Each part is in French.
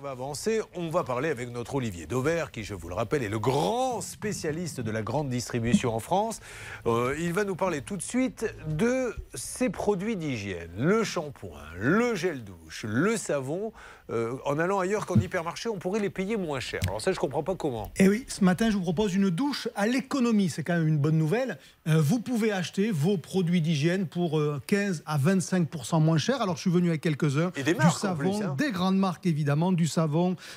On va avancer, on va parler avec notre Olivier Dauvert, qui, je vous le rappelle, est le grand spécialiste de la grande distribution en France. Euh, il va nous parler tout de suite de ces produits d'hygiène, le shampoing, le gel douche, le savon. Euh, en allant ailleurs qu'en hypermarché, on pourrait les payer moins cher. Alors ça, je ne comprends pas comment. Et eh oui, ce matin, je vous propose une douche à l'économie. C'est quand même une bonne nouvelle. Euh, vous pouvez acheter vos produits d'hygiène pour 15 à 25 moins cher. Alors, je suis venu avec quelques-uns. Et des marques, du savon, hein. des grandes marques évidemment, du savon,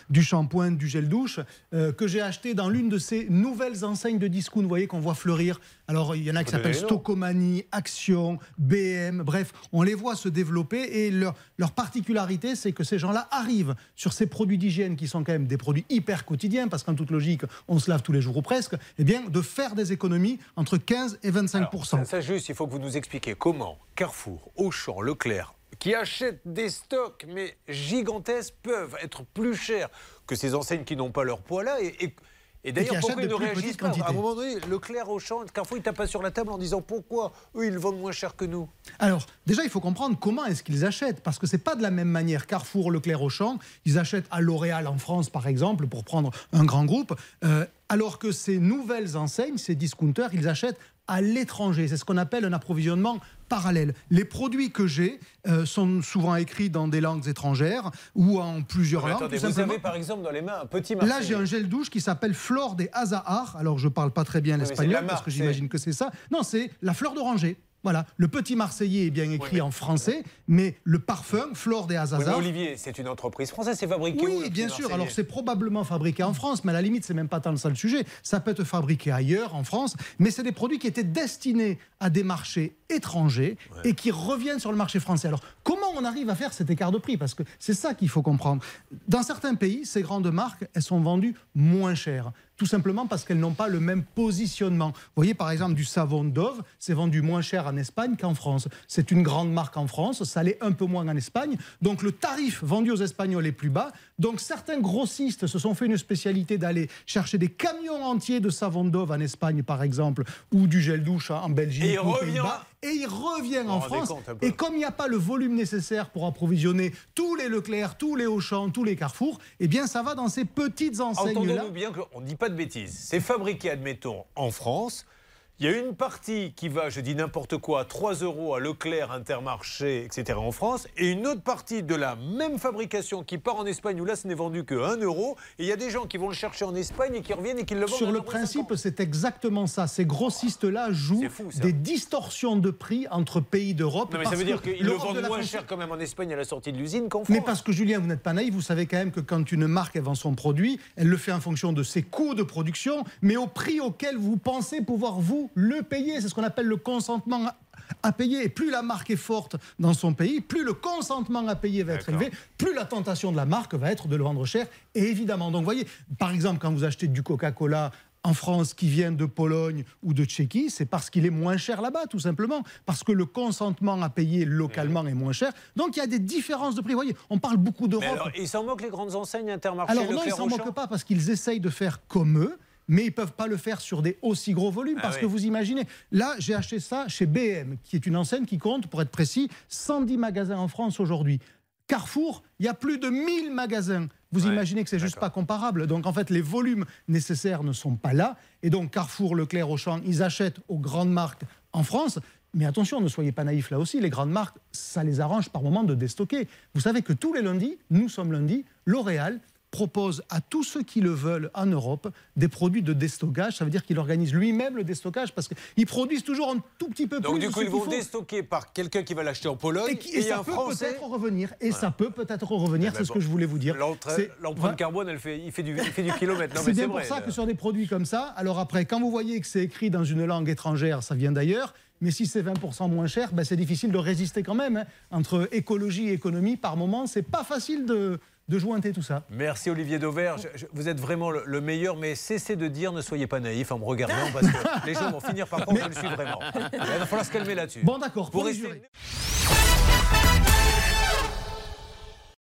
du shampoing, du gel douche, euh, que j'ai acheté dans l'une de ces nouvelles enseignes de discount, vous voyez, qu'on voit fleurir. Alors, il y en a qui s'appellent Stocomanie, Action, BM, bref, on les voit se développer et leur, leur particularité, c'est que ces gens-là arrivent sur ces produits d'hygiène qui sont quand même des produits hyper quotidiens, parce qu'en toute logique, on se lave tous les jours ou presque, eh bien, de faire des économies entre 15 et 25 ça, ça, juste, il faut que vous nous expliquiez comment Carrefour, Auchan, Leclerc, qui achètent des stocks, mais gigantesques, peuvent être plus chers que ces enseignes qui n'ont pas leur poids là. Et, et, d'ailleurs, pourquoi ils ne réagissent pas? À un moment donné, Leclerc, Auchan, Carrefour, ils tapent sur la table en disant pourquoi eux, ils vendent moins cher que nous? Alors, déjà, il faut comprendre comment est-ce qu'ils achètent, parce que c'est pas de la même manière. Carrefour, Leclerc, Auchan, ils achètent à L'Oréal en France, par exemple, pour prendre un grand groupe. Euh, alors que ces nouvelles enseignes, ces discounters, ils achètent à l'étranger. C'est ce qu'on appelle un approvisionnement parallèle. Les produits que j'ai euh, sont souvent écrits dans des langues étrangères ou en plusieurs langues. Attendez, vous avez par exemple dans les mains un petit. Là, j'ai un gel douche qui s'appelle Flore des Azahar. Alors, je ne parle pas très bien l'espagnol parce que j'imagine que c'est ça. Non, c'est la fleur d'oranger. Voilà, le petit Marseillais est bien écrit en français, mais le parfum, Flore des Azazars. Olivier, c'est une entreprise française, c'est fabriqué Oui, bien sûr. Alors c'est probablement fabriqué en France, mais à la limite, c'est même pas tant ça le sujet. Ça peut être fabriqué ailleurs, en France, mais c'est des produits qui étaient destinés à des marchés étrangers et qui reviennent sur le marché français. Alors comment on arrive à faire cet écart de prix? Parce que c'est ça qu'il faut comprendre. Dans certains pays, ces grandes marques, elles sont vendues moins chères tout simplement parce qu'elles n'ont pas le même positionnement. Vous voyez par exemple du savon Dove, c'est vendu moins cher en Espagne qu'en France. C'est une grande marque en France, ça l'est un peu moins en Espagne. Donc le tarif vendu aux Espagnols est plus bas. Donc certains grossistes se sont fait une spécialité d'aller chercher des camions entiers de savon Dove en Espagne par exemple, ou du gel douche en Belgique. Et ou Pays-Bas et il revient en France. Et comme il n'y a pas le volume nécessaire pour approvisionner tous les Leclerc, tous les Auchan, tous les Carrefour, eh bien ça va dans ces petites enseignes-là. Entendons-nous bien qu'on ne dit pas de bêtises. C'est fabriqué, admettons, en France. Il y a une partie qui va, je dis n'importe quoi, à 3 euros à Leclerc, Intermarché, etc. en France, et une autre partie de la même fabrication qui part en Espagne, où là ce n'est vendu que 1 euro, et il y a des gens qui vont le chercher en Espagne et qui reviennent et qui le vendent. Sur le principe, c'est exactement ça. Ces grossistes-là jouent des distorsions de prix entre pays d'Europe. mais ça veut dire qu'ils le vendent moins cher quand même en Espagne à la sortie de l'usine qu'en France. Mais parce que Julien, vous n'êtes pas naïf, vous savez quand même que quand une marque vend son produit, elle le fait en fonction de ses coûts de production, mais au prix auquel vous pensez pouvoir vous le payer. C'est ce qu'on appelle le consentement à payer. Et plus la marque est forte dans son pays, plus le consentement à payer va être élevé, plus la tentation de la marque va être de le vendre cher. Et évidemment, donc vous voyez, par exemple, quand vous achetez du Coca-Cola en France qui vient de Pologne ou de Tchéquie, c'est parce qu'il est moins cher là-bas, tout simplement. Parce que le consentement à payer localement est moins cher. Donc il y a des différences de prix. Vous voyez, on parle beaucoup d'Europe. Ils s'en moquent les grandes enseignes intermarchés Alors non, ils s'en moquent pas parce qu'ils essayent de faire comme eux mais ils ne peuvent pas le faire sur des aussi gros volumes. Ah parce que vous imaginez, là, j'ai acheté ça chez BM, qui est une enseigne qui compte, pour être précis, 110 magasins en France aujourd'hui. Carrefour, il y a plus de 1000 magasins. Vous imaginez que c'est juste pas comparable. Donc en fait, les volumes nécessaires ne sont pas là. Et donc Carrefour, Leclerc, Auchan, ils achètent aux grandes marques en France. Mais attention, ne soyez pas naïfs là aussi. Les grandes marques, ça les arrange par moment de déstocker. Vous savez que tous les lundis, nous sommes lundi, L'Oréal propose à tous ceux qui le veulent en Europe des produits de déstockage. Ça veut dire qu'il organise lui-même le déstockage parce qu'ils produisent toujours un tout petit peu plus. Donc du coup, ils vont déstocker par quelqu'un qui va l'acheter en Pologne et, ça peut peut-être revenir. Et ça peut peut-être revenir. Eh c'est ben ce que je voulais vous dire. L'empreinte carbone, elle fait, il fait du, il fait du kilomètre. C'est bien pour ça que sur des produits comme ça, alors après, quand vous voyez que c'est écrit dans une langue étrangère, ça vient d'ailleurs. Mais si c'est 20% moins cher, ben c'est difficile de résister quand même. Hein. Entre écologie et économie, par moment, c'est pas facile de, de jointer tout ça. Merci Olivier Dauvert. vous êtes vraiment le, meilleur, mais cessez de dire ne soyez pas naïf en me regardant parce que les gens vont finir par croire que je le suis vraiment. Il va falloir se calmer là-dessus. Bon, d'accord. Pour rester...